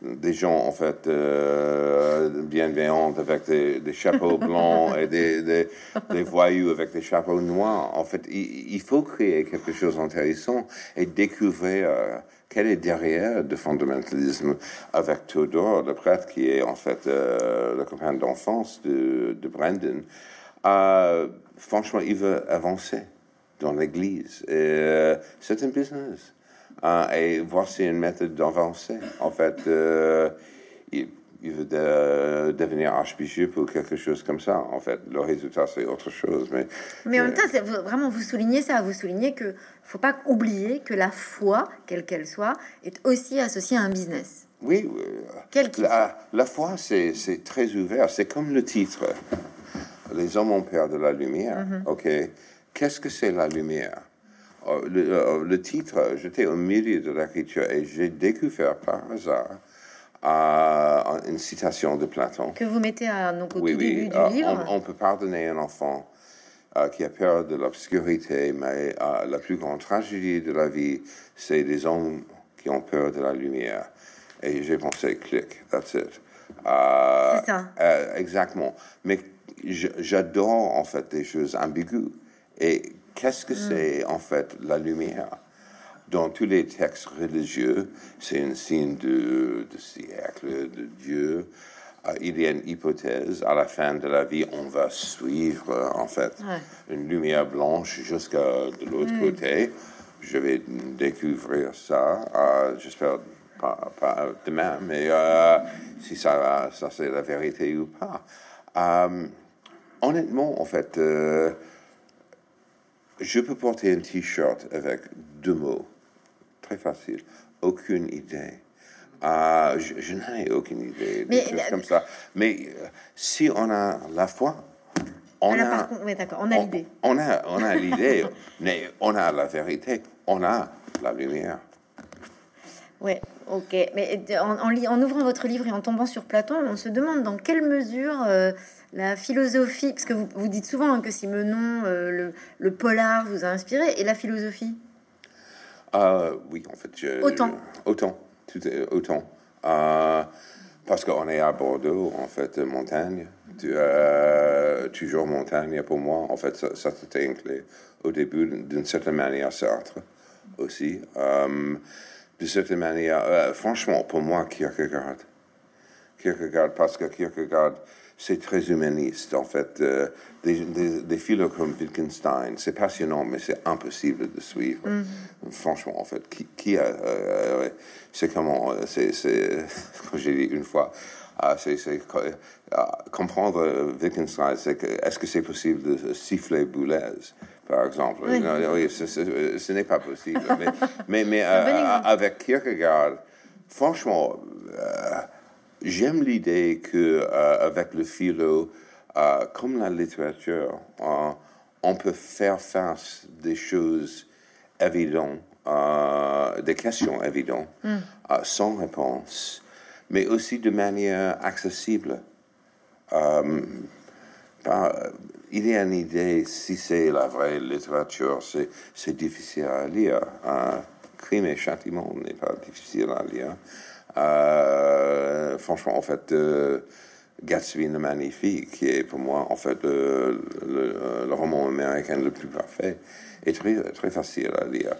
Des gens, en fait, euh, bienveillants avec des, chapeaux blancs et des, des, voyous avec des chapeaux noirs. En fait, il, faut créer quelque chose d'intéressant et découvrir euh, quel est derrière le fondamentalisme avec Theodore, le prêtre qui est en fait euh, le copain d'enfance de, de Brandon? franchement, il veut avancer dans l'Église. c'est un business. Hein, et voici une méthode d'avancer. En fait, euh, il, veut devenir archbishop ou quelque chose comme ça. En fait, le résultat, c'est autre chose. Mais, mais en même temps, vraiment, vous soulignez ça. Vous soulignez que faut pas oublier que la foi, quelle qu'elle soit, est aussi associée à un business. Oui, Quel la, la foi, c'est très ouvert. C'est comme le titre. Les hommes ont peur de la lumière. Mm-hmm. OK. Qu'est-ce que c'est la lumière? Euh, euh, le, titre, j'étais au milieu de l'écriture et j'ai découvert par hasard euh, une citation de Platon. Que vous mettez à, donc, au début du livre. On, peut pardonner un enfant qui a peur de l'obscurité, mais la plus grande tragédie de la vie, c'est des hommes qui ont peur de la lumière. Et j'ai pensé, clic, that's it. c'est ça. exactement. Mais j'adore en fait des choses ambiguës. Et Qu'est-ce que mm. c'est en fait la lumière? Dans tous les textes religieux, c'est un signe de, siècle, de Dieu. Euh, il y a une hypothèse, à la fin de la vie, on va suivre en fait une lumière blanche jusqu'à de l'autre mm. côté. Je vais découvrir ça, euh, j'espère pas, demain, mais euh, si ça, ça c'est la vérité ou pas. honnêtement, en fait, je peux porter un t-shirt avec deux mots. Très facile. Aucune idée. Ah, je, n'en ai aucune idée. Mais, comme ça. Mais euh, si on a la foi, on a. on a l'idée. On, a, on a l'idée, mais on a la vérité, on a la lumière. Ouais, ok. Mais en, en, ouvrant votre livre et en tombant sur Platon, on se demande dans quelle mesure euh, la philosophie, parce que vous, vous dites souvent hein, que Simenon, euh, le, le, polar vous a inspiré, et la philosophie? Euh, Oui, en fait. autant. Autant, tout est, autant. Euh, parce qu'on est à Bordeaux, en fait, montagne. toujours montagne pour moi. En fait, ça, ça c'était clé au début, d'une certaine manière, Sartre. aussi. Euh, de certaine manière, euh, franchement, pour moi, Kierkegaard. Kierkegaard, parce que Kierkegaard, c'est très humaniste, en fait. Euh, des, des, comme Wittgenstein, c'est passionnant, mais c'est impossible de suivre. Mm-hmm. Franchement, en fait, qui, qui a... euh, ouais, c'est comment... euh, C'est, comme j'ai dit une fois, ah, c'est, ah, comprendre euh, Wittgenstein, c'est que est-ce que c'est possible de siffler Boulez, par exemple? Oui. Non, oui, ce, n'est pas possible. mais mais, euh, avec Kierkegaard, franchement, euh, j'aime l'idée que euh, avec le philo, euh, comme la littérature, euh, on peut faire face des choses évidentes, des questions évidentes, euh, sans réponse, mais aussi de manière accessible. Par- il y a une idée, si c'est la vraie littérature, c'est, difficile à lire. Un crime et châtiment n'est pas difficile à lire. Euh, franchement, en fait, euh, Gatsby le Magnifique, qui est pour moi, en fait, le, le- le roman américain le plus parfait, est très, très facile à lire.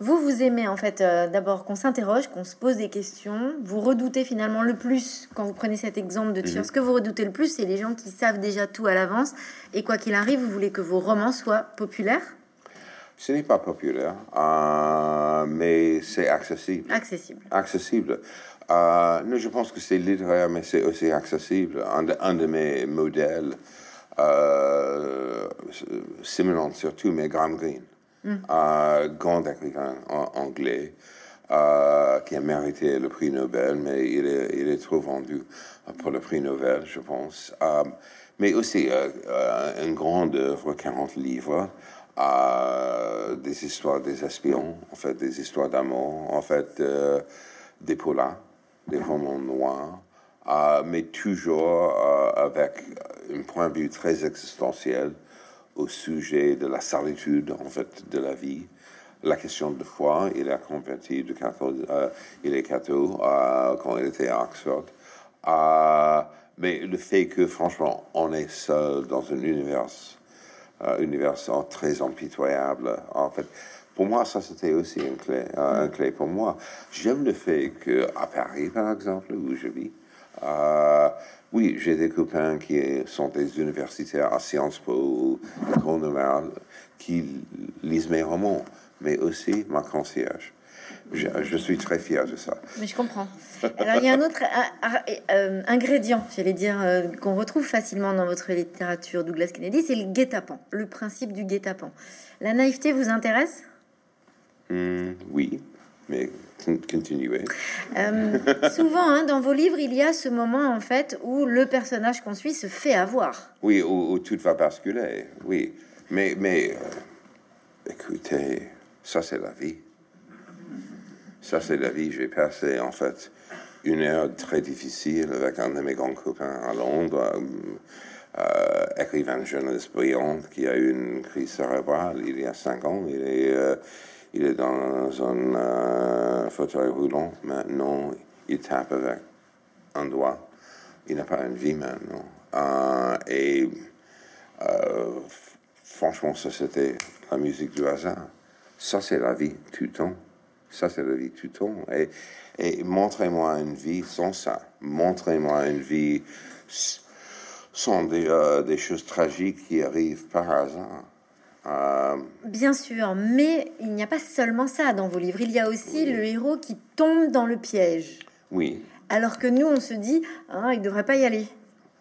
Vous, vous aimez en fait euh, d'abord qu'on s'interroge, qu'on se pose des questions. Vous redoutez finalement le plus, quand vous prenez cet exemple de tir, ce que vous redoutez le plus, c'est les gens qui savent déjà tout à l'avance. Et quoi qu'il arrive, vous voulez que vos romans soient populaires, Ce n'est pas populaire, euh, mais c'est accessible. accessibles. accessible. Euh, je pense que c'est littéraire, mais c'est aussi accessible. Un de, un de mes modèles, euh, Simenon surtout, mais Graham Greene, euh, grand écrivain anglais, euh, qui a mérité le prix Nobel, mais il est, il est trop vendu pour le prix Nobel, je pense. Euh, mais aussi euh, une grande œuvre, 40 livres, euh, des histoires des espions, en fait, des histoires d'amour, en fait, euh, des polars, des romans noirs, euh, mais toujours euh, avec un point de vue très existentiel au sujet de la solitude, en fait, de la vie. La question de foi, il a converti de catho, il est catho quand il était à Oxford. Mais le fait que, franchement, on est seul dans un univers, euh, univers très impitoyable, en fait, pour moi, ça c'était aussi une clé, euh, clé pour moi. J'aime le fait que à Paris, par exemple, où je vis, euh, oui, j'ai des copains qui sont des universitaires à Sciences Po normale qui lisent mes romans, mais aussi ma concierge. Je, je suis très fier de ça. Mais je comprends. Alors, il y a un autre euh, euh, ingrédient, j'allais dire, euh, qu'on retrouve facilement dans votre littérature, Douglas Kennedy, c'est le guet-apens, le principe du guet-apens. La naïveté vous intéresse? Hmm, oui, mais con- continuez. Euh, Souvent, hein, dans vos livres, il y a ce moment, en fait, où le personnage qu'on suit se fait avoir. Oui, où, où tout va basculer, oui. Mais, mais euh, écoutez, ça c'est la vie. Ça c'est la vie. J'ai passé en fait une heure très difficile avec un de mes grands copains à Londres, euh, euh, écrivain journaliste brillant qui a eu une crise cérébrale il y a cinq ans. Il est, euh, il est dans un euh, fauteuil roulant maintenant. Il tape avec un doigt. Il n'a pas une vie maintenant. Et franchement, ça c'était la musique du hasard. Ça c'est la vie tout le temps. Ça c'est la vie tout le temps. Et, et montrez-moi une vie sans ça. Montrez-moi une vie sans des, euh, des choses tragiques qui arrivent par hasard. Euh, Bien sûr, mais il n'y a pas seulement ça dans vos livres. Il y a aussi le héros qui tombe dans le piège. oui, Alors que nous, on se dit, ah, il devrait pas y aller.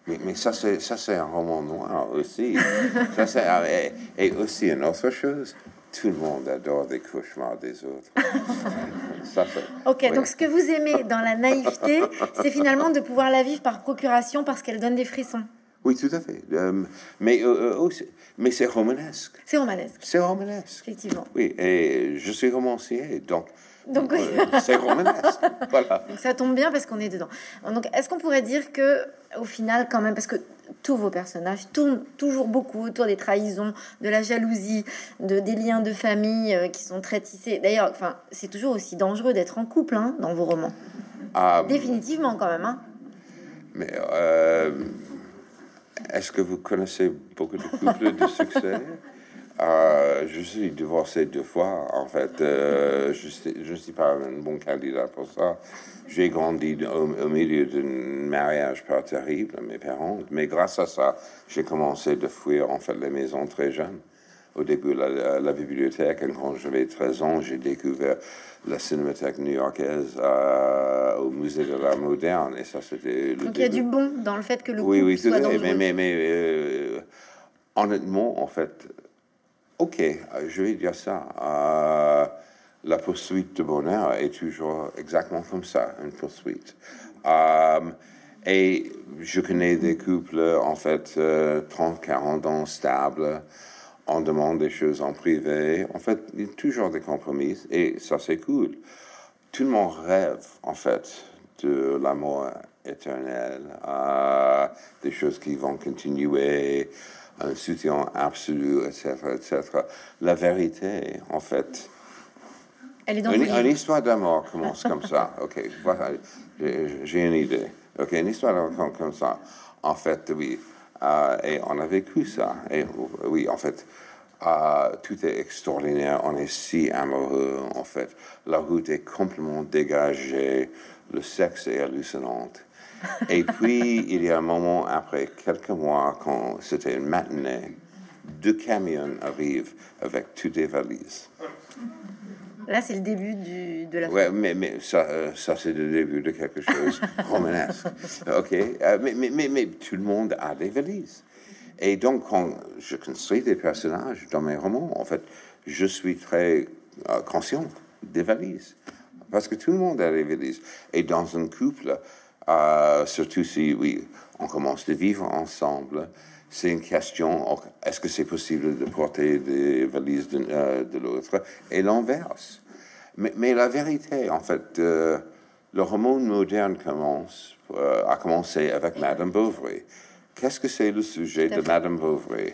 Mais, mais ça, c'est, ça, c'est un roman noir aussi. ça, c'est, et, et aussi une autre chose, tout le monde adore des cauchemars des autres. ça, Ok, oui. donc ce que vous aimez dans la naïveté, c'est finalement de pouvoir la vivre par procuration parce qu'elle donne des frissons. Oui, tout à fait. Euh, mais, euh, euh, aussi, mais c'est romanesque. C'est romanesque, C'est romanesque. effectivement. Oui, et je suis romancier, donc Donc, oui. euh, c'est romanesque. voilà. Donc ça tombe bien parce qu'on est dedans. Donc est-ce qu'on pourrait dire que au final quand même parce que tous vos personnages tournent toujours beaucoup autour des trahisons, de la jalousie, de des liens de famille euh, qui sont très tissés. D'ailleurs, enfin, c'est toujours aussi dangereux d'être en couple hein, dans vos romans. Ah, Définitivement quand même. Hein. mais euh, est-ce que vous connaissez beaucoup de couples de succès? Euh, je suis divorcé deux fois, en fait. Euh, je ne suis pas un bon candidat pour ça. J'ai grandi au, milieu d'un mariage pas terrible, mes parents. Mais grâce à ça, j'ai commencé de fuir, en fait, les maisons très jeunes. Au début, la, la, bibliothèque, et quand j'avais 13 ans, j'ai découvert la cinémathèque new-yorkaise euh, au musée de l'art moderne. Et ça, c'était Donc il y a du bon dans le fait que le oui, oui, soit Mais, mais, mais honnêtement, en fait, Ok, je vais dire ça. Euh, la poursuite de bonheur est toujours exactement comme ça, une poursuite. Euh, et je connais des couples, en fait, 30, euh, 40 ans stables. On demande des choses en privé. En fait, il y a toujours des compromis et ça, c'est cool. Tout le monde rêve, en fait, de l'amour éternel, des choses qui vont continuer un soutien absolu, etc., etc. La vérité, en fait, Elle est dans une, une histoire d'amour commence comme ça. Ok, voilà, j'ai une idée. Ok, une histoire d'amour comme ça. En fait, oui, euh, et on a vécu ça. Et oui, en fait, euh, tout est extraordinaire. On est si amoureux, en fait. La route est complètement dégagée. Le sexe est hallucinant. Et puis, il y a un moment, après quelques mois, quand c'était une matinée, deux camions arrivent avec toutes les valises. Là, c'est le début du, de la Ouais, mais, mais ça, euh, ça c'est le début de quelque chose romanesque. OK? Euh, mais, mais, mais, mais, tout le monde a des valises. Et donc, quand je construis des personnages dans mes romans, en fait, je suis très euh, conscient des valises. Parce que tout le monde a des valises. Et dans un couple, euh, surtout si oui, on commence de vivre ensemble. C'est une question, est-ce que c'est possible de porter des valises de, euh, l'autre? Et l'inverse. Mais, la vérité, en fait, euh, le roman moderne commence, a commencé avec Madame Bovary. Qu'est-ce que c'est le sujet de Madame Bovary?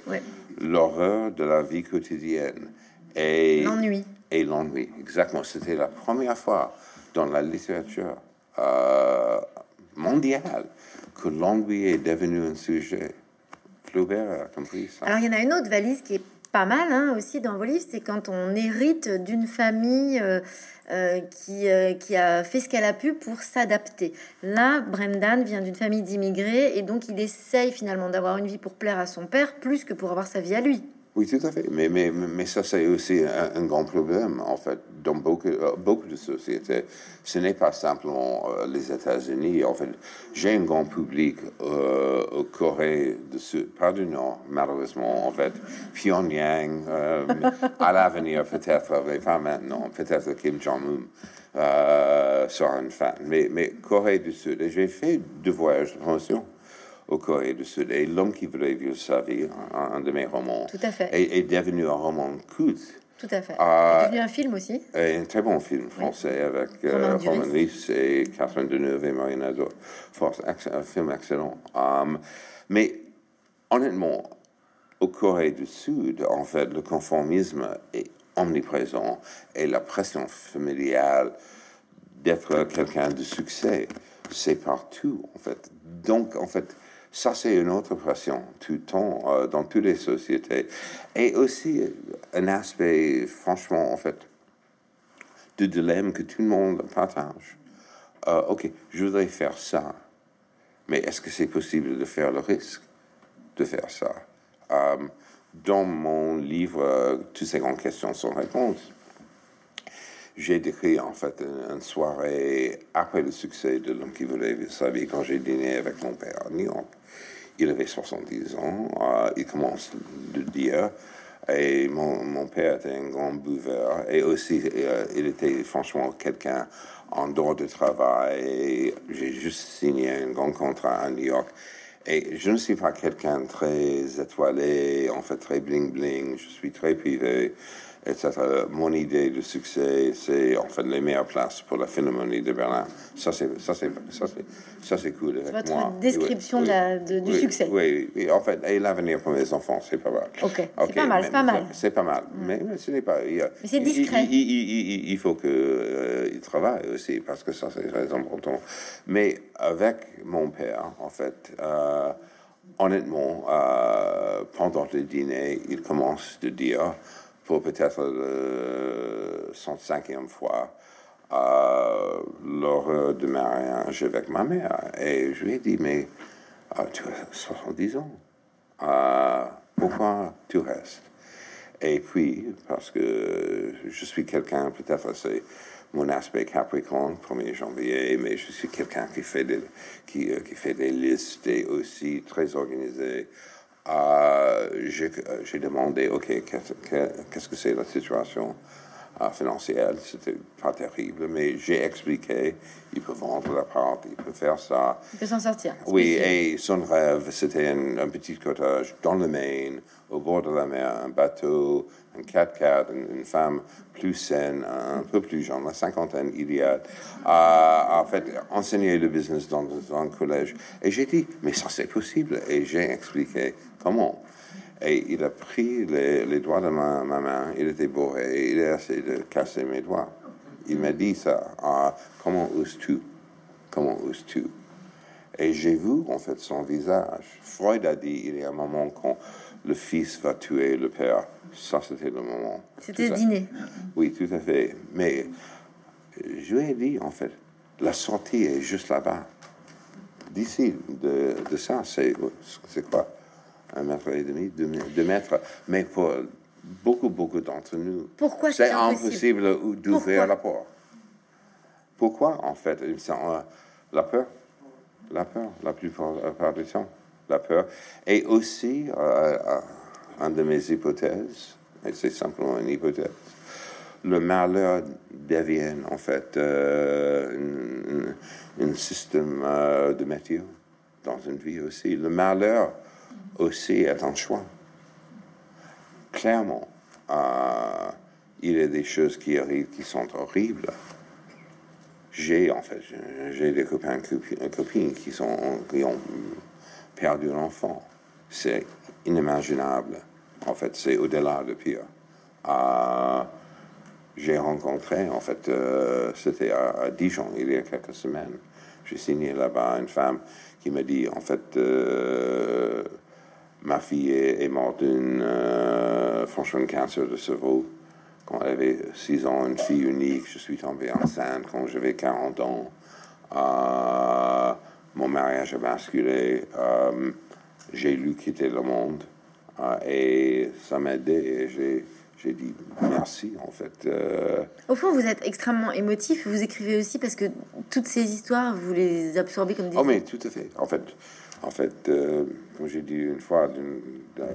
L'horreur de la vie quotidienne. Et l'ennui. Et l'ennui, exactement. C'était la première fois dans la littérature euh, mondiale que l'ennui est devenu un sujet. Flaubert a compris ça. Alors, il y en a une autre valise qui est pas mal hein, aussi dans vos livres, c'est quand on hérite d'une famille euh, euh, qui, euh, qui a fait ce qu'elle a pu pour s'adapter. Là, Brendan vient d'une famille d'immigrés et donc il essaye finalement d'avoir une vie pour plaire à son père plus que pour avoir sa vie à lui. Oui, tout à fait. Mais, mais, mais ça, c'est aussi un, grand problème, en fait, dans beaucoup, euh, beaucoup de sociétés. Ce n'est pas simplement euh, les États-Unis. En fait, j'ai un grand public euh, au Corée du Sud, pas du Nord, malheureusement, en fait. Pyongyang, à l'avenir, peut-être, mais pas maintenant, peut-être Kim Jong-un sera un fan. Mais, mais Corée du Sud, et j'ai fait deux voyages de promotion au Corée du Sud. Et L'homme qui voulait vivre sa vie, un, de mes romans, Tout à fait. Est, devenu un roman culte. Tout à fait. Euh, devenu un film aussi. un très bon film français avec euh, Romain et Catherine Deneuve et Marina Force. Un film excellent. Um, mais honnêtement, au Corée du Sud, en fait, le conformisme est omniprésent et la pression familiale d'être quelqu'un de succès, c'est partout, en fait. Donc, en fait, ça, c'est une autre pression tout le temps euh, dans toutes les sociétés. Et aussi un aspect, franchement, en fait, de dilemme que tout le monde partage. Euh, ok, je voudrais faire ça, mais est-ce que c'est possible de faire le risque de faire ça? Euh, Dans mon livre, toutes ces grandes questions sont réponses j'ai décrit en fait une, soirée après le succès de L'homme qui voulait sa vie quand j'ai dîné avec mon père à New York. Il avait 70 ans, euh, il commence de dire, et mon, père était un grand buveur, et aussi euh, il était franchement quelqu'un en dehors de travail. J'ai juste signé un grand contrat à New York. Et je ne suis pas quelqu'un très étoilé, en fait très bling bling, je suis très privé etc. Mon idée de succès, c'est en fait les meilleures places pour la Philharmonie de Berlin. Ça, c'est, ça, c'est, ça, c'est, ça, c'est cool avec votre moi. description de du succès. Oui, oui, en fait, et l'avenir pour mes enfants, c'est pas mal. Ok, c'est pas mal, c'est pas mal. C'est pas mal, mm. mais, ce n'est pas... mais c'est discret. Il, il, il, faut qu'ils euh, travaillent aussi, parce que ça, c'est très important. Mais avec mon père, en fait... Euh, honnêtement, euh, pendant le dîner, il commence de dire, pour peut-être le 105e fois, euh, l'horreur de mariage avec ma mère. Et je lui ai dit, mais euh, tu as 70 ans, euh, pourquoi tu restes? Et puis, parce que je suis quelqu'un, peut-être c'est mon aspect Capricorne, 1er janvier, mais je suis quelqu'un qui fait des, qui, qui, fait des listes et aussi très organisé. Euh, J'ai demandé, OK, qu'est-ce que c'est la situation? Financière, c'était pas terrible, mais j'ai expliqué, il peut vendre l'appart, il peut faire ça. Il peut s'en sortir. Oui, et son rêve, c'était un, petit cottage dans le Maine, au bord de la mer, un bateau, un 4x4, une, femme plus saine, un peu plus jeune, la cinquantaine idéale, a en fait enseigner le business dans, dans un collège. Et j'ai dit, mais ça c'est possible. Et j'ai expliqué comment. Et il a pris les, doigts de ma, main, il était bourré, il a essayé de casser mes doigts. Il m'a dit ça, ah, comment oses-tu? Comment oses-tu? Et j'ai vu en fait son visage. Freud a dit, il y a un moment quand le fils va tuer le père. Ça, c'était le moment. C'était le dîner. Oui, tout à fait. Mais je lui ai dit, en fait, la sortie est juste là-bas. D'ici, de, de ça, c'est quoi? Un mètre et demi, deux, mètres. Mais pour beaucoup, beaucoup d'entre nous, Pourquoi c'est impossible? d'ouvrir la porte. Pourquoi, en fait euh, La peur. La peur, la plupart du temps. La peur. Et aussi, euh, euh, une de mes hypothèses, et c'est simplement une hypothèse, le malheur devient en fait un, système de métier dans une vie aussi. Le malheur aussi est un choix. Clairement, euh, il y a des choses qui arrivent qui sont horribles. J'ai, en fait, j'ai des copains et copines qui, sont, qui ont perdu un enfant. C'est inimaginable. En fait, c'est au-delà de pire. Euh, j'ai rencontré, en fait, euh, c'était à, Dijon il y a quelques semaines. J'ai signé là-bas une femme qui m'a dit, en fait, Ma fille est, morte d'une euh, franchement cancer de cerveau quand elle avait 6 ans, une fille unique. Je suis tombé enceinte quand j'avais 40 ans. Euh, mon mariage a basculé. Euh, j'ai lu quitter le monde et ça m'a aidé. J'ai j'ai dit merci en fait. Au fond, vous êtes extrêmement émotif. Vous écrivez aussi parce que toutes ces histoires, vous les absorbez comme des. Oh mais tout à fait. En fait, en fait, euh, comme j'ai dit une fois,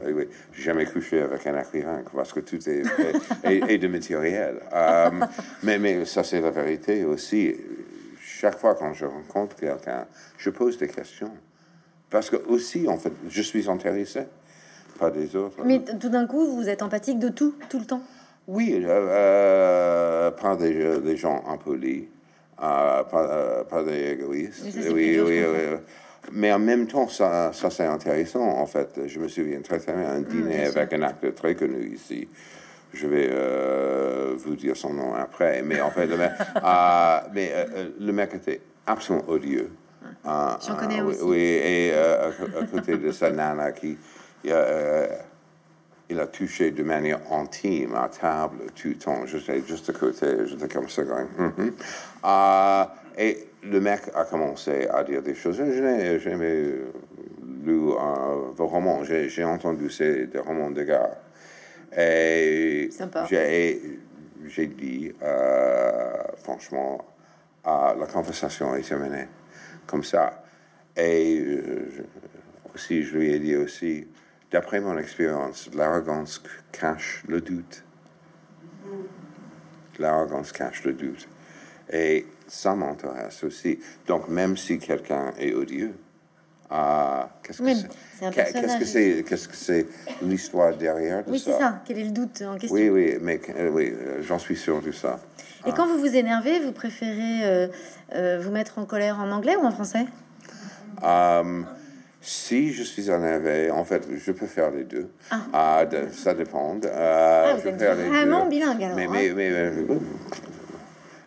oui, j'ai jamais couché avec un écrivain parce que tout est, est, de matériel. Euh, mais, mais ça, c'est la vérité aussi. Chaque fois quand je rencontre quelqu'un, je pose des questions. Parce que aussi, en fait, je suis intéressé, pas des autres. Mais tout d'un coup, vous êtes empathique de tout, tout le temps? Oui, euh, pas des, des, gens impolis, pas, pas des égoïstes. oui, oui, oui, mais en même temps, ça, ça c'est intéressant, en fait. Je me souviens très très bien un mm, dîner avec un acteur très connu ici. Je vais euh, vous dire son nom après. Mais en fait, le mec, euh, mais, euh, le mec était absolument odieux. J'en connais aussi. Oui, et à, côté de sa nana qui... il a touché de manière intime à table tout le temps. J'étais juste à côté, j'étais comme ça, going, mm-hmm. et le mec a commencé à dire des choses. Je n'ai jamais lu vos romans. J'ai entendu ces des romans de gars. Et j'ai dit, euh, franchement, la conversation est terminée comme ça. Et euh, aussi, je lui ai dit aussi, d'après mon expérience, l'arrogance cache le doute. L'arrogance cache le doute. Et ça m'intéresse aussi. Donc, même si quelqu'un est odieux, euh, qu'est-ce que c'est? Qu'est-ce que c'est l'histoire derrière Oui, c'est ça? Quel est le doute en question? Oui, oui, mais euh, oui, euh, j'en suis sûr de ça. Et quand vous vous énervez, vous préférez vous mettre en colère en anglais ou en français? Si je suis énervé, en fait, je peux faire les deux. Ah. ça dépend. ah, vous êtes vraiment bilingue alors. Mais, mais, mais,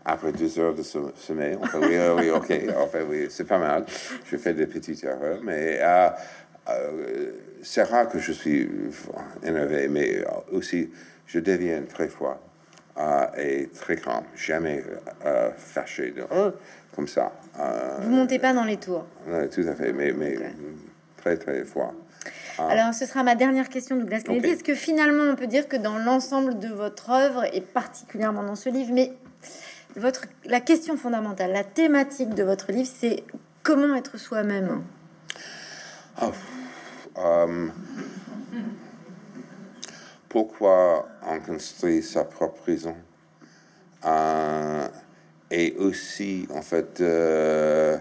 après deux heures de sommeil. Enfin, oui, oui, ok, enfin, oui, c'est pas mal. Je fais des petites erreurs, mais euh, euh, c'est rare que je suis énervé, mais aussi je deviens très froid euh, et très calme, jamais euh, fâché de, oh, comme ça. Vous montez pas dans les tours. tout à fait, mais, mais très très froid. Alors, ce sera ma dernière question, Douglas Kennedy. Est-ce que finalement, on peut dire que dans l'ensemble de votre œuvre, et particulièrement dans ce livre, mais votre, la question fondamentale, la thématique de votre livre, c'est comment être soi-même oh, euh, Pourquoi on construit sa propre prison? Euh, Et aussi, en fait, euh,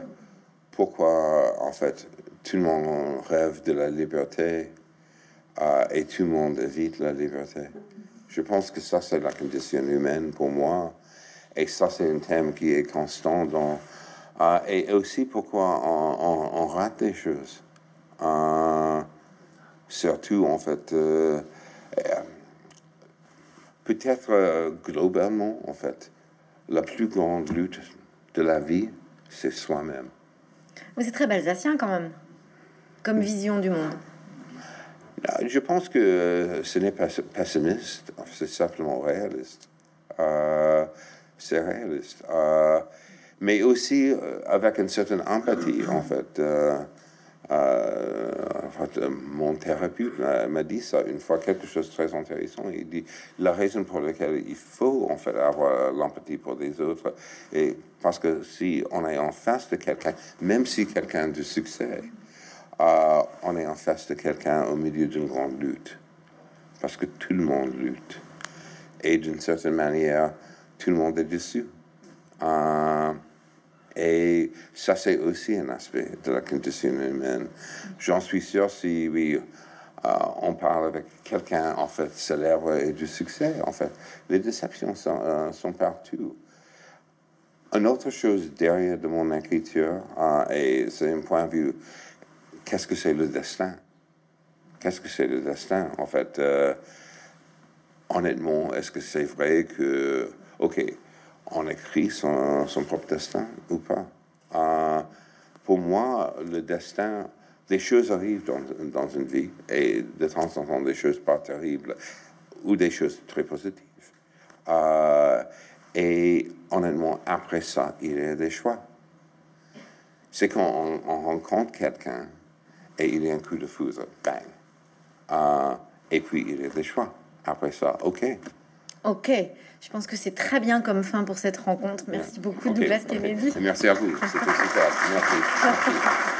pourquoi, en fait, tout le monde rêve de la liberté et tout le monde évite la liberté? Je pense que ça, c'est la condition humaine pour moi. Et ça, c'est un thème qui est constant dans... Euh, et aussi pourquoi on, rate des choses. Euh, surtout, en fait, euh, peut-être globalement, en fait, la plus grande lutte de la vie, c'est soi-même. Vous êtes très alsacien quand même, comme vision du monde. Je pense que ce n'est pas pessimiste, c'est simplement réaliste. Euh, c'est réaliste. Euh, mais aussi euh, avec une certaine empathie, en fait. Euh, mon thérapeute m'a dit ça une fois, quelque chose de très intéressant. Il dit la raison pour laquelle il faut en fait avoir l'empathie pour les autres, et parce que si on est en face de quelqu'un, même si quelqu'un de succès, on est en face de quelqu'un au milieu d'une grande lutte, parce que tout le monde lutte, et d'une certaine manière tout le monde est dessus. Euh, et ça, c'est aussi un aspect de la condition humaine. J'en suis sûr si oui, euh, on parle avec quelqu'un, en fait, célèbre et du succès, en fait, les déceptions sont, euh, sont partout. Une autre chose derrière de mon écriture, et c'est un point de vue, qu'est-ce que c'est le destin? Qu'est-ce que c'est le destin? En fait, honnêtement, est-ce que c'est vrai que OK, on écrit son, propre destin ou pas? Euh, pour moi, le destin, des choses arrivent dans, une vie et de temps en temps des choses pas terribles ou des choses très positives. Euh, et honnêtement, après ça, il y a des choix. C'est quand on, rencontre quelqu'un et il y a un coup de foudre, bang. Euh, et puis il y a des choix. Après ça, OK, Ok, je pense que c'est très bien comme fin pour cette rencontre. Merci beaucoup, Douglas Kennedy. Merci à vous. C'était super. Merci.